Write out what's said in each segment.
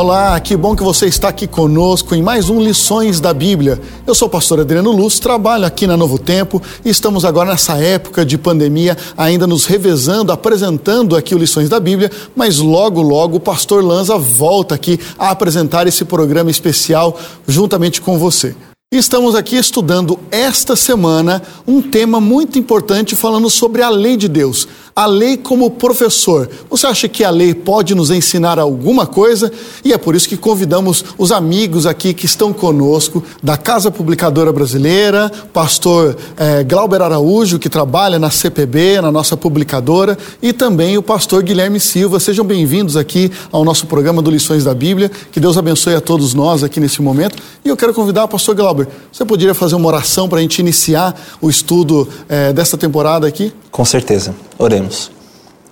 Olá, que bom que você está aqui conosco em mais um Lições da Bíblia. Eu sou o pastor Adriano Luz, trabalho aqui na Novo Tempo e estamos agora nessa época de pandemia, ainda nos revezando, apresentando aqui o Lições da Bíblia, mas logo, logo o pastor Lanza volta aqui a apresentar esse programa especial juntamente com você. Estamos aqui estudando esta semana um tema muito importante falando sobre a lei de Deus. A lei como professor. Você acha que a lei pode nos ensinar alguma coisa? E é por isso que convidamos os amigos aqui que estão conosco da Casa Publicadora Brasileira, pastor eh, Glauber Araújo, que trabalha na CPB, na nossa publicadora, e também o pastor Guilherme Silva. Sejam bem-vindos aqui ao nosso programa do Lições da Bíblia. Que Deus abençoe a todos nós aqui nesse momento. E eu quero convidar o pastor Glauber. Você poderia fazer uma oração para a gente iniciar o estudo eh, desta temporada aqui? Com certeza. Oremos.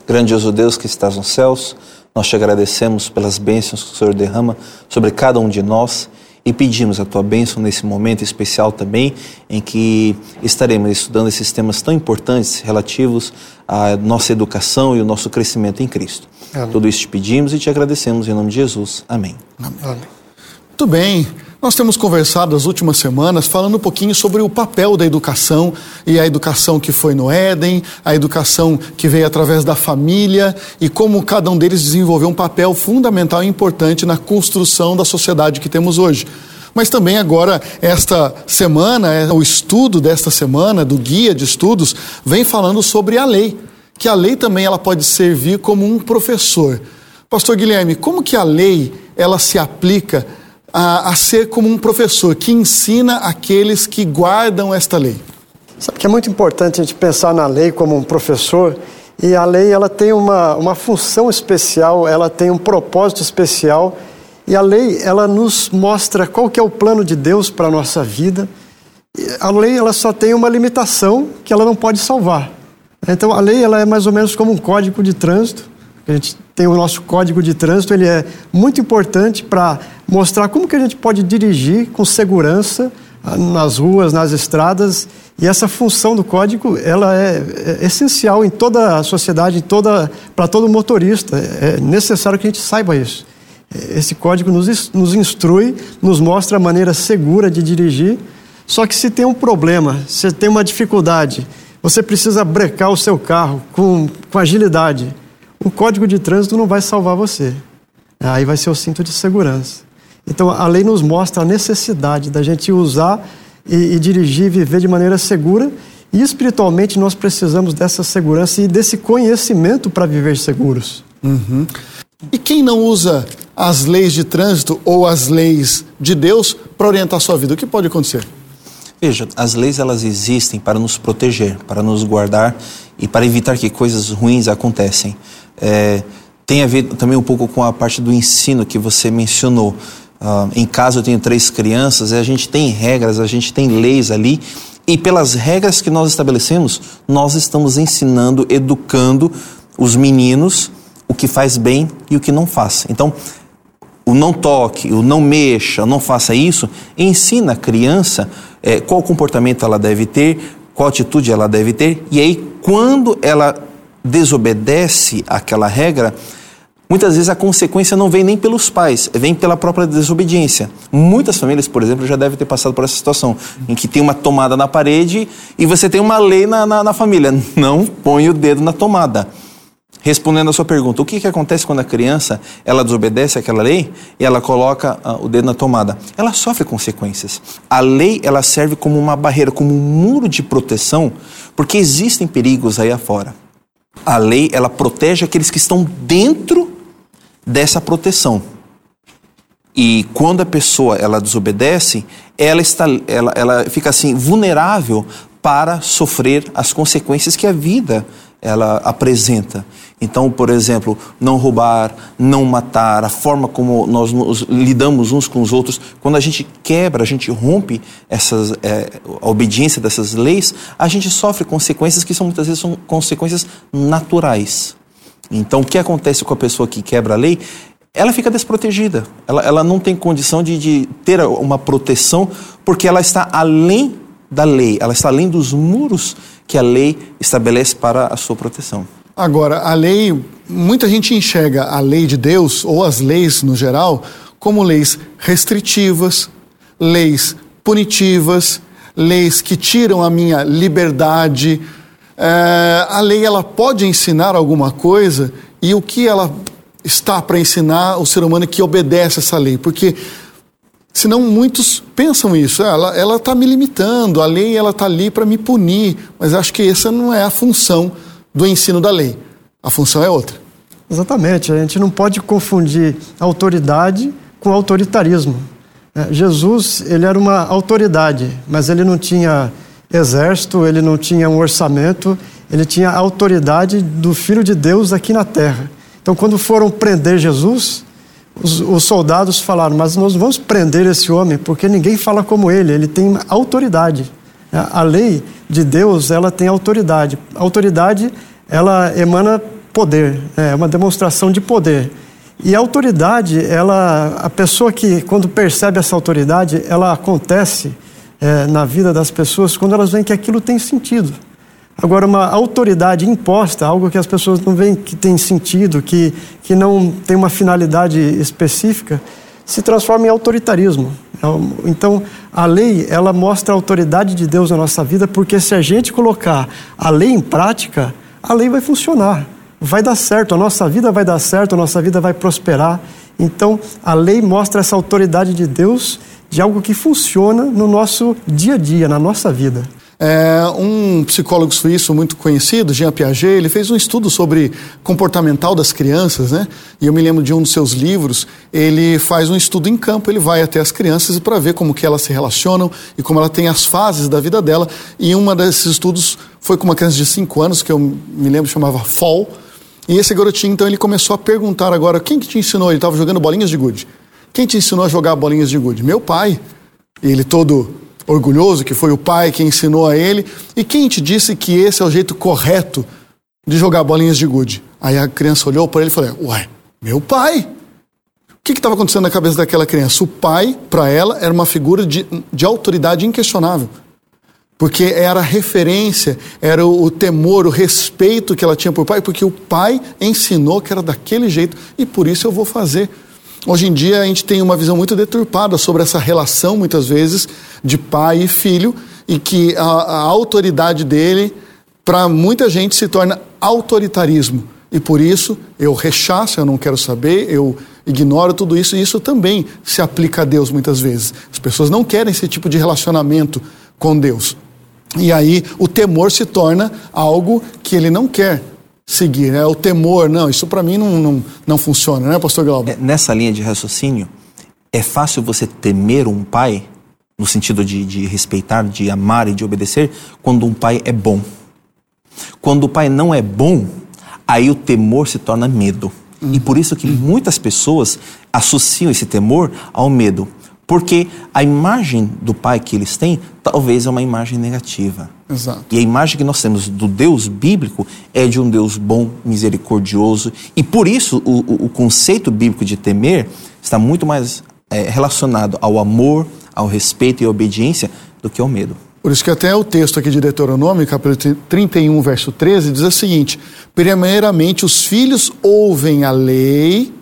Grandioso Deus que estás nos céus, nós te agradecemos pelas bênçãos que o Senhor derrama sobre cada um de nós e pedimos a tua bênção nesse momento especial também, em que estaremos estudando esses temas tão importantes relativos à nossa educação e o nosso crescimento em Cristo. Amém. Tudo isso te pedimos e te agradecemos em nome de Jesus. Amém. Amém. Muito bem. Nós temos conversado as últimas semanas falando um pouquinho sobre o papel da educação e a educação que foi no Éden, a educação que veio através da família e como cada um deles desenvolveu um papel fundamental e importante na construção da sociedade que temos hoje. Mas também agora, esta semana, é, o estudo desta semana, do guia de estudos, vem falando sobre a lei. Que a lei também ela pode servir como um professor. Pastor Guilherme, como que a lei ela se aplica a, a ser como um professor que ensina aqueles que guardam esta lei? Sabe que é muito importante a gente pensar na lei como um professor e a lei ela tem uma, uma função especial, ela tem um propósito especial e a lei ela nos mostra qual que é o plano de Deus para a nossa vida. A lei ela só tem uma limitação que ela não pode salvar. Então a lei ela é mais ou menos como um código de trânsito. A gente tem o nosso código de trânsito, ele é muito importante para mostrar como que a gente pode dirigir com segurança ah, nas ruas, nas estradas. E essa função do código, ela é, é essencial em toda a sociedade, toda para todo motorista. É necessário que a gente saiba isso. Esse código nos, nos instrui, nos mostra a maneira segura de dirigir. Só que se tem um problema, se tem uma dificuldade, você precisa brecar o seu carro com, com agilidade. O código de trânsito não vai salvar você. Aí vai ser o cinto de segurança. Então, a lei nos mostra a necessidade da gente usar e, e dirigir, viver de maneira segura. E espiritualmente, nós precisamos dessa segurança e desse conhecimento para viver seguros. Uhum. E quem não usa as leis de trânsito ou as leis de Deus para orientar a sua vida, o que pode acontecer? Veja, as leis elas existem para nos proteger, para nos guardar e para evitar que coisas ruins acontecem. É, tem a ver também um pouco com a parte do ensino que você mencionou. Uh, em casa eu tenho três crianças, a gente tem regras, a gente tem leis ali, e pelas regras que nós estabelecemos, nós estamos ensinando, educando os meninos o que faz bem e o que não faz. Então, o não toque, o não mexa, não faça isso, ensina a criança é, qual comportamento ela deve ter, qual atitude ela deve ter, e aí, quando ela desobedece aquela regra, Muitas vezes a consequência não vem nem pelos pais, vem pela própria desobediência. Muitas famílias, por exemplo, já devem ter passado por essa situação, em que tem uma tomada na parede e você tem uma lei na, na, na família: não põe o dedo na tomada. Respondendo a sua pergunta, o que, que acontece quando a criança ela desobedece aquela lei e ela coloca uh, o dedo na tomada? Ela sofre consequências. A lei ela serve como uma barreira, como um muro de proteção, porque existem perigos aí afora. A lei ela protege aqueles que estão dentro dessa proteção. E quando a pessoa ela desobedece, ela está ela, ela fica assim vulnerável para sofrer as consequências que a vida ela apresenta. Então, por exemplo, não roubar, não matar, a forma como nós nos lidamos uns com os outros, quando a gente quebra, a gente rompe essas, é, a obediência dessas leis, a gente sofre consequências que são muitas vezes são consequências naturais. Então, o que acontece com a pessoa que quebra a lei? Ela fica desprotegida. Ela, ela não tem condição de, de ter uma proteção porque ela está além da lei, ela está além dos muros que a lei estabelece para a sua proteção. Agora, a lei, muita gente enxerga a lei de Deus, ou as leis no geral, como leis restritivas, leis punitivas, leis que tiram a minha liberdade. É, a lei ela pode ensinar alguma coisa? E o que ela está para ensinar o ser humano que obedece essa lei, porque senão muitos pensam isso, ah, ela está me limitando, a lei ela está ali para me punir, mas acho que essa não é a função do ensino da lei. A função é outra. Exatamente. A gente não pode confundir autoridade com autoritarismo. É, Jesus, ele era uma autoridade, mas ele não tinha exército, ele não tinha um orçamento, ele tinha a autoridade do Filho de Deus aqui na terra. Então, quando foram prender Jesus, os, os, soldados falaram: Mas nós vamos prender esse homem porque ninguém fala como ele, ele tem autoridade. A lei de Deus, ela tem autoridade. A autoridade, ela emana poder, é uma demonstração de poder. E a autoridade, ela, a pessoa que, quando percebe essa autoridade, ela acontece é, na vida das pessoas quando elas veem que aquilo tem sentido. Agora, uma autoridade imposta, algo que as pessoas não veem que tem sentido, que, que não tem uma finalidade específica, se transforma em autoritarismo. Então, a lei, ela mostra a autoridade de Deus na nossa vida, porque se a gente colocar a lei em prática, a lei vai funcionar, vai dar certo, a nossa vida vai dar certo, a nossa vida vai prosperar. Então, a lei mostra essa autoridade de Deus de algo que funciona no nosso dia a dia, na nossa vida. É, um psicólogo suíço muito conhecido, Jean Piaget, ele fez um estudo sobre comportamental das crianças, né? E eu me lembro de um dos seus livros, ele faz um estudo em campo, ele vai até as crianças para ver como que elas se relacionam e como ela tem as fases da vida dela. E um desses estudos foi com uma criança de 5 anos, que eu me lembro chamava Fall. E esse garotinho, então, ele começou a perguntar agora, quem que te ensinou? Ele estava jogando bolinhas de gude. Quem te ensinou a jogar bolinhas de gude? Meu pai. E ele todo orgulhoso que foi o pai que ensinou a ele. E quem te disse que esse é o jeito correto de jogar bolinhas de gude? Aí a criança olhou para ele e falou: Ué, meu pai. O que estava acontecendo na cabeça daquela criança? O pai, para ela, era uma figura de, de autoridade inquestionável. Porque era a referência, era o, o temor, o respeito que ela tinha por pai, porque o pai ensinou que era daquele jeito e por isso eu vou fazer. Hoje em dia a gente tem uma visão muito deturpada sobre essa relação, muitas vezes, de pai e filho, e que a, a autoridade dele, para muita gente, se torna autoritarismo. E por isso eu rechaço, eu não quero saber, eu ignoro tudo isso, e isso também se aplica a Deus muitas vezes. As pessoas não querem esse tipo de relacionamento com Deus. E aí o temor se torna algo que ele não quer seguir, né? O temor, não, isso para mim não, não, não funciona, né, pastor Glauber? É, nessa linha de raciocínio, é fácil você temer um pai, no sentido de, de respeitar, de amar e de obedecer, quando um pai é bom. Quando o pai não é bom, aí o temor se torna medo. E por isso que muitas pessoas associam esse temor ao medo. Porque a imagem do pai que eles têm talvez é uma imagem negativa. Exato. E a imagem que nós temos do Deus bíblico é de um Deus bom, misericordioso. E por isso o, o, conceito bíblico de temer está muito mais é, relacionado ao amor, ao respeito e à obediência do que ao medo. Por isso que até o texto aqui de Deuteronômio, capítulo 31, verso 13, diz o seguinte: Primeiramente os filhos ouvem a lei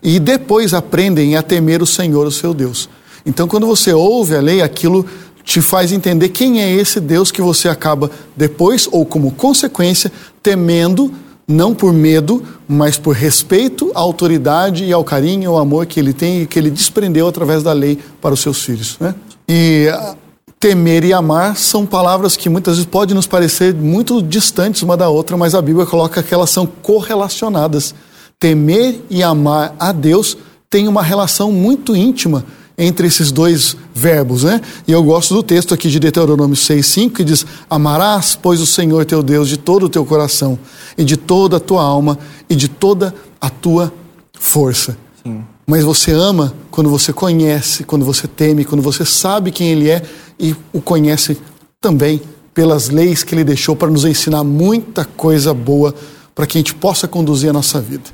e depois aprendem a temer o Senhor, o seu Deus. Então, quando você ouve a lei, aquilo te faz entender quem é esse Deus que você acaba depois, ou como consequência, temendo, não por medo, mas por respeito à autoridade e ao carinho e ao amor que ele tem e que ele desprendeu através da lei para os seus filhos. Né? E ah, temer e amar são palavras que muitas vezes podem nos parecer muito distantes uma da outra, mas a Bíblia coloca que elas são correlacionadas. Temer e amar a Deus têm uma relação muito íntima entre esses dois verbos, né? E eu gosto do texto aqui de Deuteronômio 6:5 que diz: "Amarás, pois o Senhor teu Deus de todo o teu coração e de toda a tua alma e de toda a tua força." Sim. Mas você ama quando você conhece, quando você teme, quando você sabe quem ele é e o conhece também pelas leis que ele deixou para nos ensinar muita coisa boa para que a gente possa conduzir a nossa vida.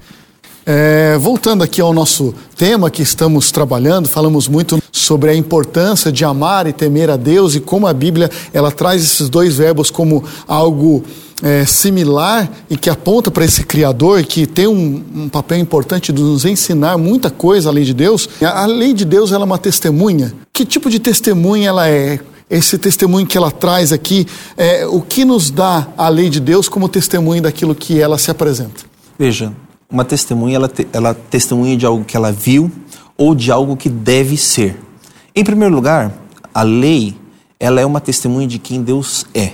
É, voltando aqui ao nosso tema que estamos trabalhando, falamos muito sobre a importância de amar e temer a Deus e como a Bíblia ela traz esses dois verbos como algo é, similar e que aponta para esse Criador que tem um, um, papel importante de nos ensinar muita coisa além de Deus. A, a lei de Deus ela é uma testemunha. Que tipo de testemunha ela é? Esse testemunho que ela traz aqui, é, o que nos dá a lei de Deus como testemunho daquilo que ela se apresenta? Veja, uma testemunha, ela, te, ela testemunha de algo que ela viu ou de algo que deve ser. Em primeiro lugar, a lei, ela é uma testemunha de quem Deus é.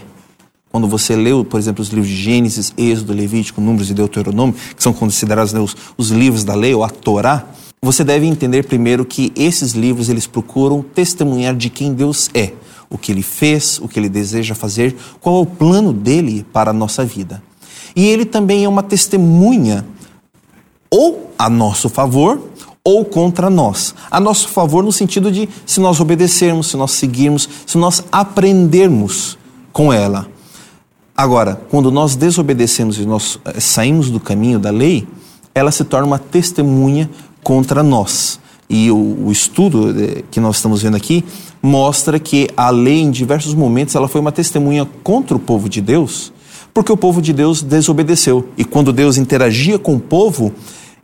Quando você leu, por exemplo, os livros de Gênesis, Êxodo, Levítico, Números e Deuteronômio, que são considerados né, os, os livros da lei, ou a Torá, você deve entender primeiro que esses livros eles procuram testemunhar de quem Deus é, o que ele fez, o que ele deseja fazer, qual é o plano dele para a nossa vida. E ele também é uma testemunha ou a nosso favor ou contra nós. A nosso favor no sentido de se nós obedecermos, se nós seguirmos, se nós aprendermos com ela. Agora, quando nós desobedecemos e nós eh, saímos do caminho da lei, ela se torna uma testemunha contra nós. E o, o, estudo eh, que nós estamos vendo aqui mostra que a lei, em diversos momentos, ela foi uma testemunha contra o povo de Deus, porque o povo de Deus desobedeceu. E quando Deus interagia com o povo,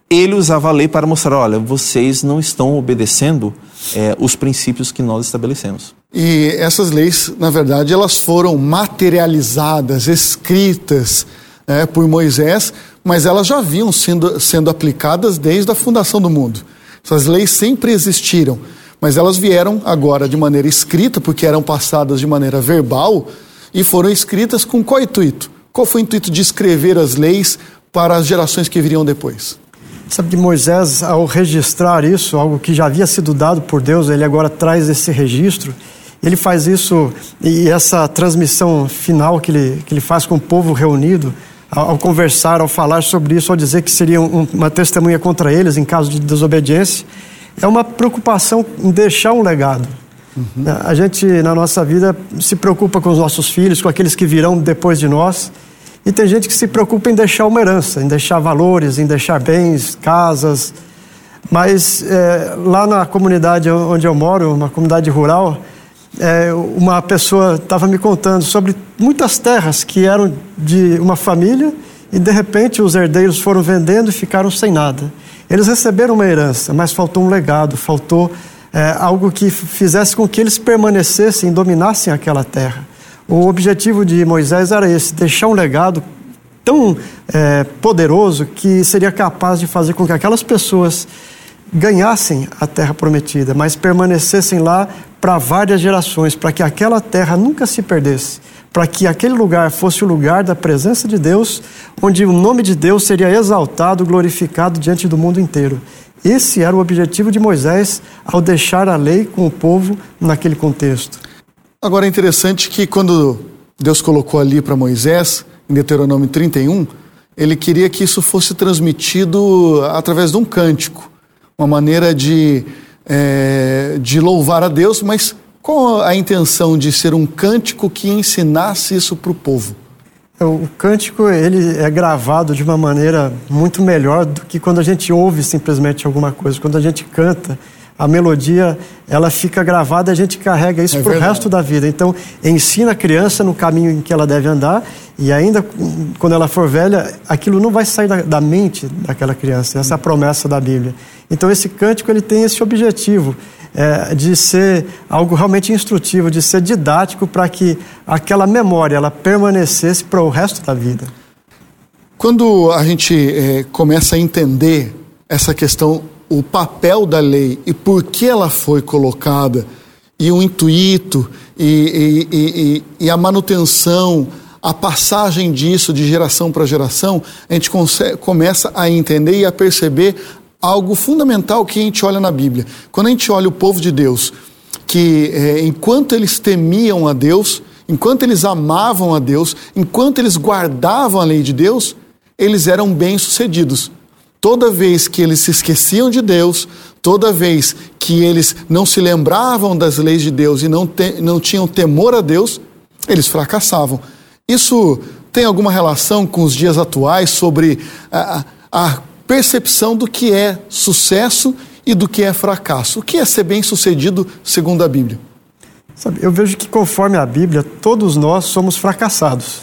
ele usava a lei para mostrar: olha, vocês não estão obedecendo é, os princípios que nós estabelecemos. E essas leis, na verdade, elas foram materializadas, escritas é, por Moisés, mas elas já vinham sendo, sendo aplicadas desde a fundação do mundo. Essas leis sempre existiram, mas elas vieram agora de maneira escrita, porque eram passadas de maneira verbal e foram escritas com qual intuito? Qual foi o intuito de escrever as leis para as gerações que viriam depois? Sabe que Moisés, ao registrar isso, algo que já havia sido dado por Deus, ele agora traz esse registro. Ele faz isso, e essa transmissão final que ele, que ele faz com o povo reunido, ao, ao conversar, ao falar sobre isso, ao dizer que seria um, uma testemunha contra eles em caso de desobediência, é uma preocupação em deixar um legado. Uhum. A gente, na nossa vida, se preocupa com os nossos filhos, com aqueles que virão depois de nós. E tem gente que se preocupa em deixar uma herança, em deixar valores, em deixar bens, casas. Mas é, lá na comunidade onde eu moro, uma comunidade rural, é, uma pessoa estava me contando sobre muitas terras que eram de uma família e de repente os herdeiros foram vendendo e ficaram sem nada. Eles receberam uma herança, mas faltou um legado, faltou é, algo que fizesse com que eles permanecessem, dominassem aquela terra. O objetivo de Moisés era esse: deixar um legado tão é, poderoso que seria capaz de fazer com que aquelas pessoas ganhassem a terra prometida, mas permanecessem lá para várias gerações, para que aquela terra nunca se perdesse, para que aquele lugar fosse o lugar da presença de Deus, onde o nome de Deus seria exaltado, glorificado diante do mundo inteiro. Esse era o objetivo de Moisés ao deixar a lei com o povo naquele contexto. Agora é interessante que quando Deus colocou ali para Moisés, em Deuteronômio 31, ele queria que isso fosse transmitido através de um cântico, uma maneira de, é, de louvar a Deus, mas qual a intenção de ser um cântico que ensinasse isso para o povo? É, o cântico ele é gravado de uma maneira muito melhor do que quando a gente ouve simplesmente alguma coisa. Quando a gente canta, a melodia ela fica gravada, a gente carrega isso é para o resto da vida. Então, ensina a criança no caminho em que ela deve andar e ainda quando ela for velha, aquilo não vai sair da, da mente daquela criança. Essa é a promessa da Bíblia. Então, esse cântico ele tem esse objetivo é, de ser algo realmente instrutivo, de ser didático para que aquela memória ela permanecesse para o resto da vida. Quando a gente é, começa a entender essa questão o papel da lei e por que ela foi colocada, e o intuito, e, e, e, e a manutenção, a passagem disso de geração para geração, a gente consegue, começa a entender e a perceber algo fundamental que a gente olha na Bíblia. Quando a gente olha o povo de Deus, que é, enquanto eles temiam a Deus, enquanto eles amavam a Deus, enquanto eles guardavam a lei de Deus, eles eram bem-sucedidos. Toda vez que eles se esqueciam de Deus, toda vez que eles não se lembravam das leis de Deus e não, te, não tinham temor a Deus, eles fracassavam. Isso tem alguma relação com os dias atuais sobre a, a percepção do que é sucesso e do que é fracasso. O que é ser bem-sucedido segundo a Bíblia? Sabe, eu vejo que conforme a Bíblia, todos nós somos fracassados.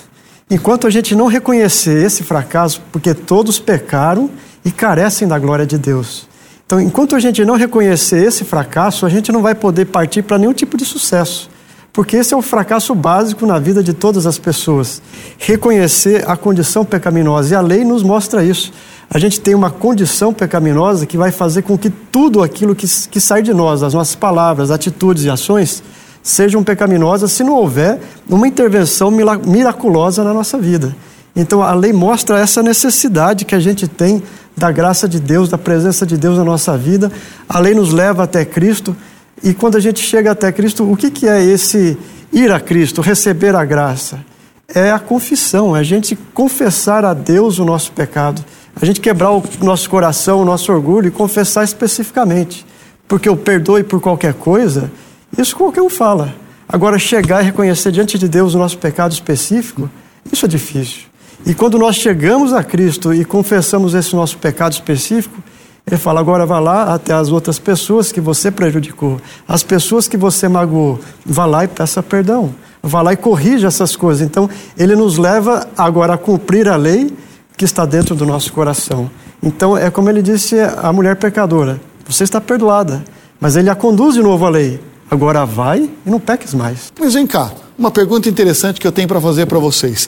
Enquanto a gente não reconhecer esse fracasso, porque todos pecaram e carecem da glória de Deus. Então, enquanto a gente não reconhecer esse fracasso, a gente não vai poder partir para nenhum tipo de sucesso. Porque esse é o fracasso básico na vida de todas as pessoas. Reconhecer a condição pecaminosa. E a lei nos mostra isso. A gente tem uma condição pecaminosa que vai fazer com que tudo aquilo que, que sai de nós, as nossas palavras, atitudes e ações, sejam pecaminosas se não houver uma intervenção miraculosa na nossa vida. Então a lei mostra essa necessidade que a gente tem da graça de Deus, da presença de Deus na nossa vida. A lei nos leva até Cristo. E quando a gente chega até Cristo, o que, que é esse ir a Cristo, receber a graça? É a confissão, é a gente confessar a Deus o nosso pecado, a gente quebrar o nosso coração, o nosso orgulho e confessar especificamente. Porque o perdoe por qualquer coisa, isso qualquer um fala. Agora, chegar e reconhecer diante de Deus o nosso pecado específico, isso é difícil. E quando nós chegamos a Cristo e confessamos esse nosso pecado específico, ele fala: agora vá lá até as outras pessoas que você prejudicou, as pessoas que você magoou, vá lá e peça perdão, vá lá e corrija essas coisas. Então, ele nos leva agora a cumprir a lei que está dentro do nosso coração. Então, é como ele disse à mulher pecadora: você está perdoada, mas ele a conduz de novo à lei. Agora vai e não peques mais. Mas vem cá, uma pergunta interessante que eu tenho para fazer para vocês.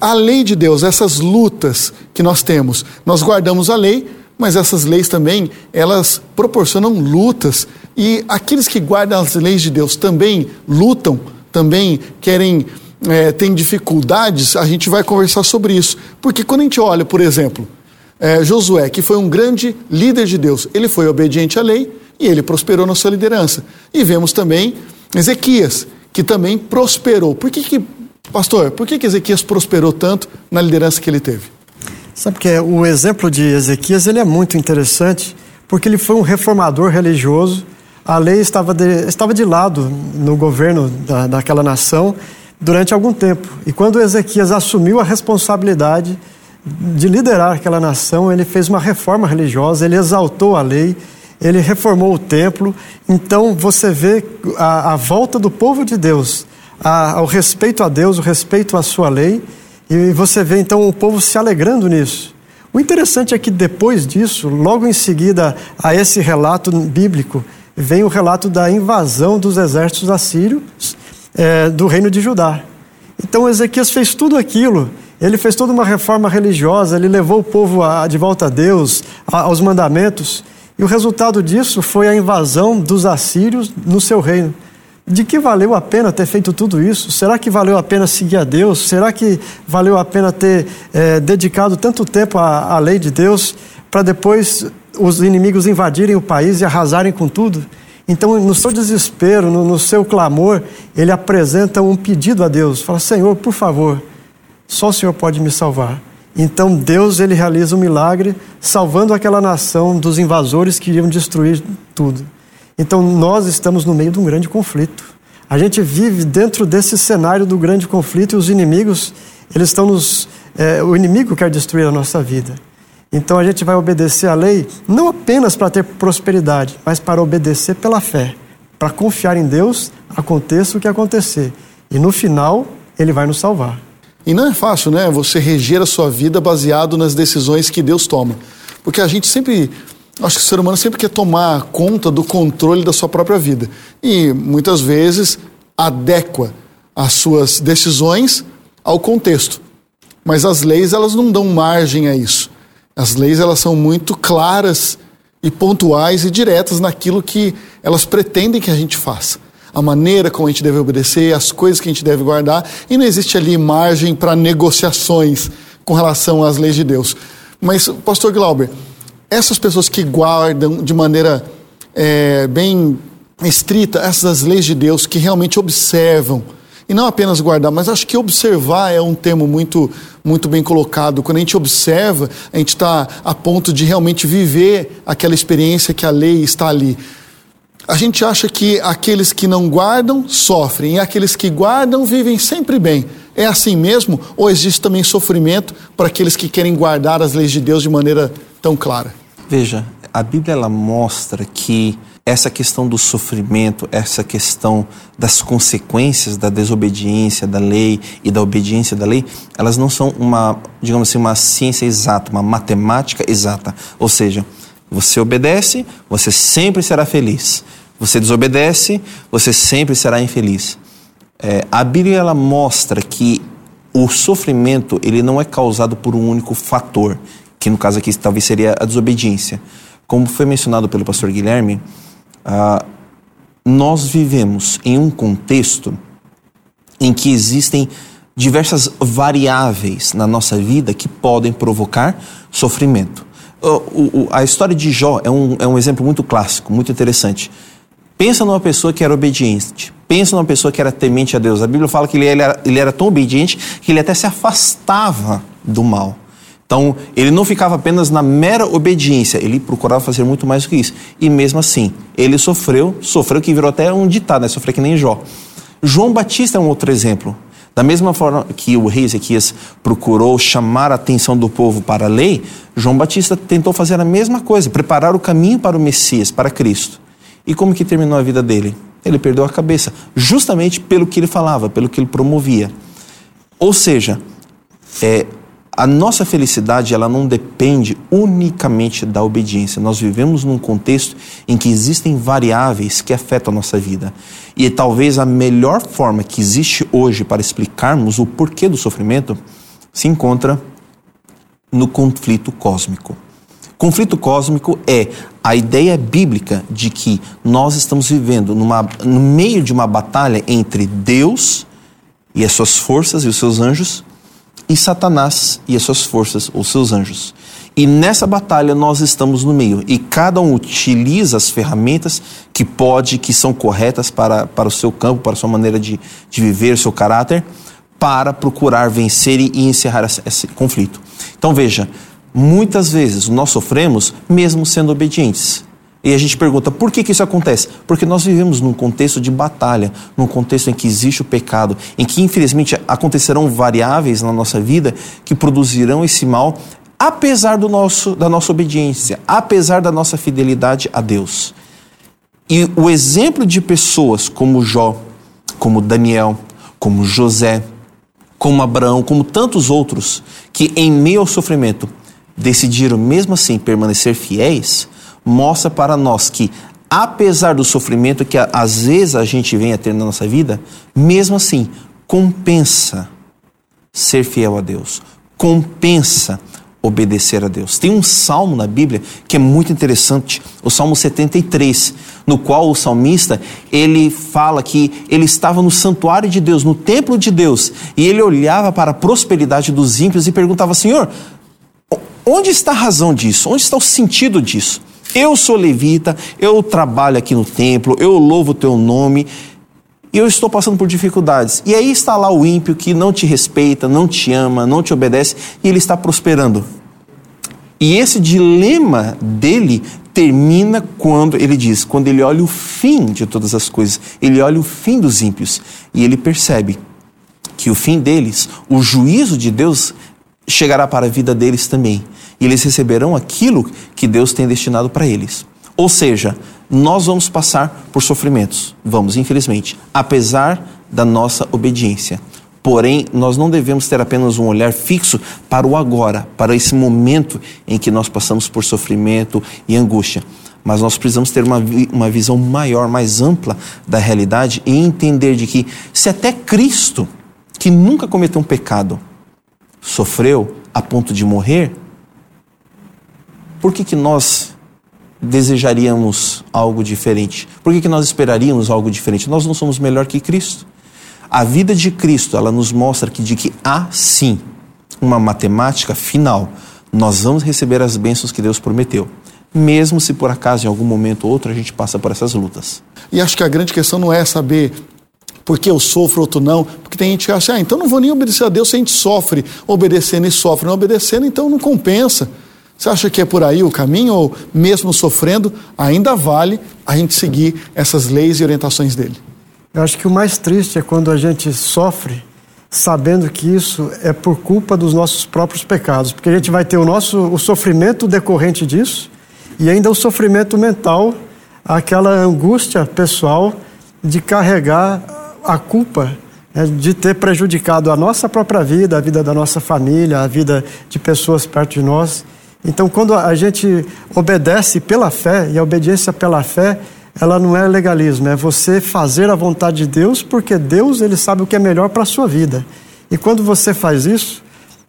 A lei de Deus, essas lutas que nós temos, nós guardamos a lei, mas essas leis também, elas proporcionam lutas. E aqueles que guardam as leis de Deus também lutam, também querem, é, têm dificuldades, a gente vai conversar sobre isso. Porque quando a gente olha, por exemplo, é, Josué, que foi um grande líder de Deus, ele foi obediente à lei e ele prosperou na sua liderança. E vemos também Ezequias, que também prosperou. Por que, que pastor, por que, que Ezequias prosperou tanto na liderança que ele teve? Sabe que é, o exemplo de Ezequias ele é muito interessante, porque ele foi um reformador religioso. A lei estava de, estava de lado no governo da, daquela nação durante algum tempo. E quando Ezequias assumiu a responsabilidade de liderar aquela nação, ele fez uma reforma religiosa, ele exaltou a lei, ele reformou o templo. Então você vê a, a volta do povo de Deus a, ao respeito a Deus, o respeito à sua lei e você vê então o povo se alegrando nisso. O interessante é que depois disso, logo em seguida a esse relato bíblico, vem o relato da invasão dos exércitos assírios é, do reino de Judá. Então Ezequias fez tudo aquilo, ele fez toda uma reforma religiosa, ele levou o povo a, de volta a Deus, a, aos mandamentos, e o resultado disso foi a invasão dos assírios no seu reino de que valeu a pena ter feito tudo isso? Será que valeu a pena seguir a Deus? Será que valeu a pena ter é, dedicado tanto tempo à, à lei de Deus para depois os inimigos invadirem o país e arrasarem com tudo? Então, no seu desespero, no, no seu clamor, ele apresenta um pedido a Deus. Fala, Senhor, por favor, só o Senhor pode me salvar. Então Deus ele realiza um milagre, salvando aquela nação dos invasores que iriam destruir tudo. Então nós estamos no meio de um grande conflito. A gente vive dentro desse cenário do grande conflito e os inimigos, eles estão nos. É, o inimigo quer destruir a nossa vida. Então a gente vai obedecer à lei não apenas para ter prosperidade, mas para obedecer pela fé, para confiar em Deus, aconteça o que acontecer. E no final, Ele vai nos salvar. E não é fácil, né? Você reger a sua vida baseado nas decisões que Deus toma. Porque a gente sempre Acho que o ser humano sempre quer tomar conta do controle da sua própria vida. E muitas vezes adequa as suas decisões ao contexto. Mas as leis, elas não dão margem a isso. As leis, elas são muito claras e pontuais e diretas naquilo que elas pretendem que a gente faça. A maneira como a gente deve obedecer, as coisas que a gente deve guardar, e não existe ali margem para negociações com relação às leis de Deus. Mas, pastor Glauber, essas pessoas que guardam de maneira é, bem estrita essas leis de Deus, que realmente observam, e não apenas guardar, mas acho que observar é um termo muito, muito bem colocado. Quando a gente observa, a gente está a ponto de realmente viver aquela experiência que a lei está ali. A gente acha que aqueles que não guardam sofrem e aqueles que guardam vivem sempre bem. É assim mesmo? Ou existe também sofrimento para aqueles que querem guardar as leis de Deus de maneira tão clara? Veja, a Bíblia ela mostra que essa questão do sofrimento, essa questão das consequências da desobediência da lei e da obediência da lei, elas não são uma, digamos assim, uma ciência exata, uma matemática exata. Ou seja, você obedece, você sempre será feliz. Você desobedece, você sempre será infeliz. É, a Bíblia ela mostra que o sofrimento ele não é causado por um único fator, que no caso aqui talvez seria a desobediência. Como foi mencionado pelo pastor Guilherme, ah, nós vivemos em um contexto em que existem diversas variáveis na nossa vida que podem provocar sofrimento. O, o, a história de Jó é um, é um exemplo muito clássico, muito interessante. Pensa numa pessoa que era obediente. Pensa numa pessoa que era temente a Deus. A Bíblia fala que ele, era, ele era tão obediente que ele até se afastava do mal. Então, ele não ficava apenas na mera obediência, ele procurava fazer muito mais do que isso. E mesmo assim, ele sofreu, sofreu que virou até um ditado, né? Sofreu que nem Jó. João Batista é um outro exemplo. Da mesma forma que o rei Ezequias procurou chamar a atenção do povo para a lei, João Batista tentou fazer a mesma coisa, preparar o caminho para o Messias, para Cristo. E como que terminou a vida dele? Ele perdeu a cabeça, justamente pelo que ele falava, pelo que ele promovia. Ou seja, é, a nossa felicidade ela não depende unicamente da obediência. Nós vivemos num contexto em que existem variáveis que afetam a nossa vida. E talvez a melhor forma que existe hoje para explicarmos o porquê do sofrimento se encontra no conflito cósmico. Conflito cósmico é a ideia bíblica de que nós estamos vivendo numa, no meio de uma batalha entre Deus e as suas forças e os seus anjos e Satanás e as suas forças, os seus anjos. E nessa batalha nós estamos no meio e cada um utiliza as ferramentas que pode, que são corretas para, para o seu campo, para a sua maneira de, de viver, seu caráter, para procurar vencer e encerrar esse, esse conflito. Então veja, Muitas vezes nós sofremos mesmo sendo obedientes. E a gente pergunta por que, que isso acontece? Porque nós vivemos num contexto de batalha, num contexto em que existe o pecado, em que infelizmente acontecerão variáveis na nossa vida que produzirão esse mal, apesar do nosso, da nossa obediência, apesar da nossa fidelidade a Deus. E o exemplo de pessoas como Jó, como Daniel, como José, como Abraão, como tantos outros, que em meio ao sofrimento decidiram mesmo assim permanecer fiéis, mostra para nós que, apesar do sofrimento que às vezes a gente vem a ter na nossa vida, mesmo assim, compensa ser fiel a Deus, compensa obedecer a Deus. Tem um salmo na Bíblia que é muito interessante, o Salmo 73, no qual o salmista, ele fala que ele estava no santuário de Deus, no templo de Deus, e ele olhava para a prosperidade dos ímpios e perguntava: "Senhor, Onde está a razão disso? Onde está o sentido disso? Eu sou levita, eu trabalho aqui no templo, eu louvo o teu nome e eu estou passando por dificuldades. E aí está lá o ímpio que não te respeita, não te ama, não te obedece e ele está prosperando. E esse dilema dele termina quando ele diz, quando ele olha o fim de todas as coisas, ele olha o fim dos ímpios e ele percebe que o fim deles, o juízo de Deus chegará para a vida deles também. E eles receberão aquilo que Deus tem destinado para eles. Ou seja, nós vamos passar por sofrimentos. Vamos, infelizmente, apesar da nossa obediência. Porém, nós não devemos ter apenas um olhar fixo para o agora, para esse momento em que nós passamos por sofrimento e angústia. Mas nós precisamos ter uma, uma visão maior, mais ampla da realidade e entender de que se até Cristo, que nunca cometeu um pecado, sofreu a ponto de morrer, por que, que nós desejaríamos algo diferente? Por que, que nós esperaríamos algo diferente? Nós não somos melhor que Cristo. A vida de Cristo, ela nos mostra que de que há sim uma matemática final. Nós vamos receber as bênçãos que Deus prometeu. mesmo se por acaso em algum momento ou outro a gente passa por essas lutas. E acho que a grande questão não é saber porque eu sofro, outro não. Porque tem gente que acha, ah, então não vou nem obedecer a Deus se a gente sofre, obedecendo e sofre, não obedecendo, então não compensa. Você acha que é por aí o caminho, ou mesmo sofrendo, ainda vale a gente seguir essas leis e orientações dele? Eu acho que o mais triste é quando a gente sofre sabendo que isso é por culpa dos nossos próprios pecados, porque a gente vai ter o nosso o sofrimento decorrente disso e ainda o sofrimento mental, aquela angústia pessoal de carregar a culpa né, de ter prejudicado a nossa própria vida, a vida da nossa família, a vida de pessoas perto de nós. Então, quando a gente obedece pela fé, e a obediência pela fé, ela não é legalismo, é você fazer a vontade de Deus, porque Deus ele sabe o que é melhor para a sua vida. E quando você faz isso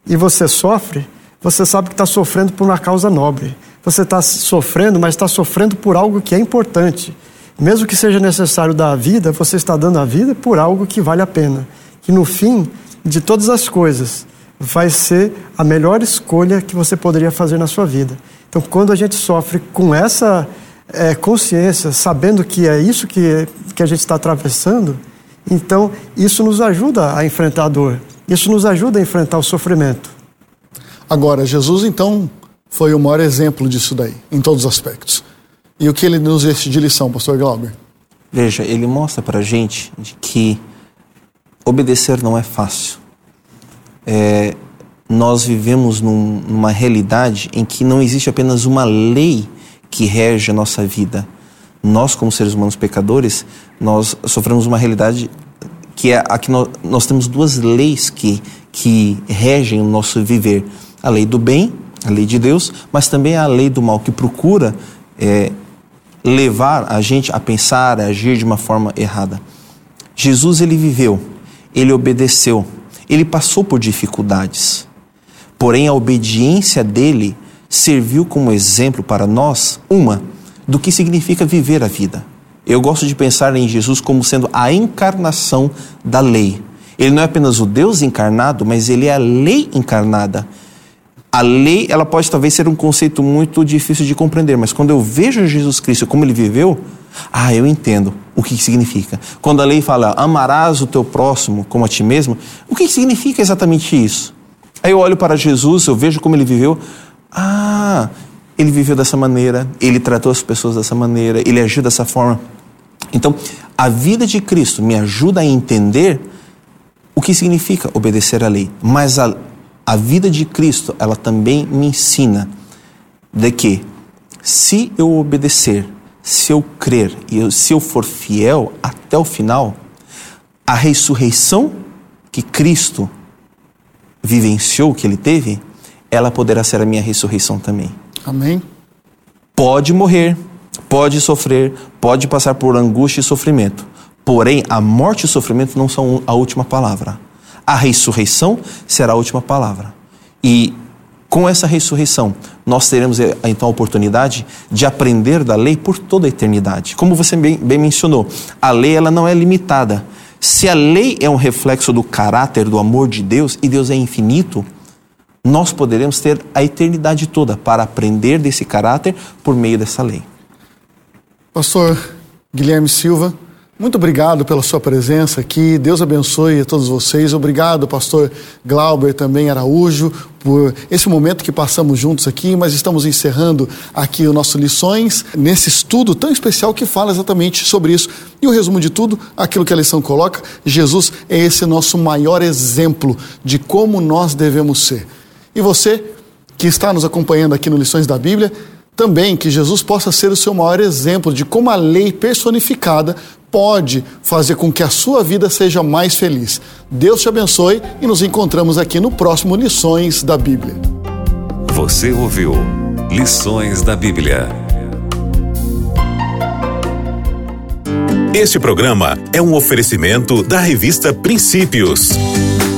e você sofre, você sabe que está sofrendo por uma causa nobre. Você está sofrendo, mas está sofrendo por algo que é importante. Mesmo que seja necessário dar a vida, você está dando a vida por algo que vale a pena. Que no fim de todas as coisas vai ser a melhor escolha que você poderia fazer na sua vida. Então, quando a gente sofre com essa é, consciência, sabendo que é isso que, que a gente está atravessando, então isso nos ajuda a enfrentar a dor, isso nos ajuda a enfrentar o sofrimento. Agora, Jesus então foi o maior exemplo disso daí, em todos os aspectos. E o que ele nos deixa de lição, pastor Glauber? Veja, ele mostra para a gente de que obedecer não é fácil. É, nós vivemos num, numa realidade em que não existe apenas uma lei que rege a nossa vida. Nós, como seres humanos pecadores, nós sofremos uma realidade que é a que nós, nós temos duas leis que, que regem o nosso viver. A lei do bem, a lei de Deus, mas também a lei do mal, que procura é, levar a gente a pensar, a agir de uma forma errada. Jesus ele viveu, ele obedeceu, ele passou por dificuldades. Porém a obediência dele serviu como exemplo para nós, uma, do que significa viver a vida. Eu gosto de pensar em Jesus como sendo a encarnação da lei. Ele não é apenas o Deus encarnado, mas ele é a lei encarnada a lei, ela pode talvez ser um conceito muito difícil de compreender, mas quando eu vejo Jesus Cristo como ele viveu, ah, eu entendo o que significa. Quando a lei fala, amarás o teu próximo como a ti mesmo, o que significa exatamente isso? Aí eu olho para Jesus, eu vejo como ele viveu, ah, ele viveu dessa maneira, ele tratou as pessoas dessa maneira, ele agiu dessa forma. Então, a vida de Cristo me ajuda a entender o que significa obedecer à lei, mas a, a vida de Cristo, ela também me ensina de que se eu obedecer, se eu crer e se eu for fiel até o final, a ressurreição que Cristo vivenciou, que ele teve, ela poderá ser a minha ressurreição também. Amém. Pode morrer, pode sofrer, pode passar por angústia e sofrimento. Porém, a morte e o sofrimento não são a última palavra a ressurreição será a última palavra. E com essa ressurreição, nós teremos eh, então a oportunidade de aprender da lei por toda a eternidade. Como você bem, bem mencionou, a lei ela não é limitada. Se a lei é um reflexo do caráter, do amor de Deus, e Deus é infinito, nós poderemos ter a eternidade toda para aprender desse caráter por meio dessa lei. Pastor Guilherme Silva, muito obrigado pela sua presença aqui. Deus abençoe a todos vocês. Obrigado, pastor Glauber também Araújo, por esse momento que passamos juntos aqui, mas estamos encerrando aqui o nosso lições nesse estudo tão especial que fala exatamente sobre isso. E o resumo de tudo, aquilo que a lição coloca, Jesus é esse nosso maior exemplo de como nós devemos ser. E você que está nos acompanhando aqui no Lições da Bíblia, também que Jesus possa ser o seu maior exemplo de como a lei personificada pode fazer com que a sua vida seja mais feliz. Deus te abençoe e nos encontramos aqui no próximo Lições da Bíblia. Você ouviu Lições da Bíblia. Este programa é um oferecimento da revista Princípios.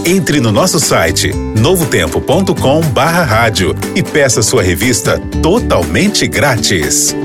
Entre no nosso site novotempo.com/rádio e peça sua revista totalmente grátis.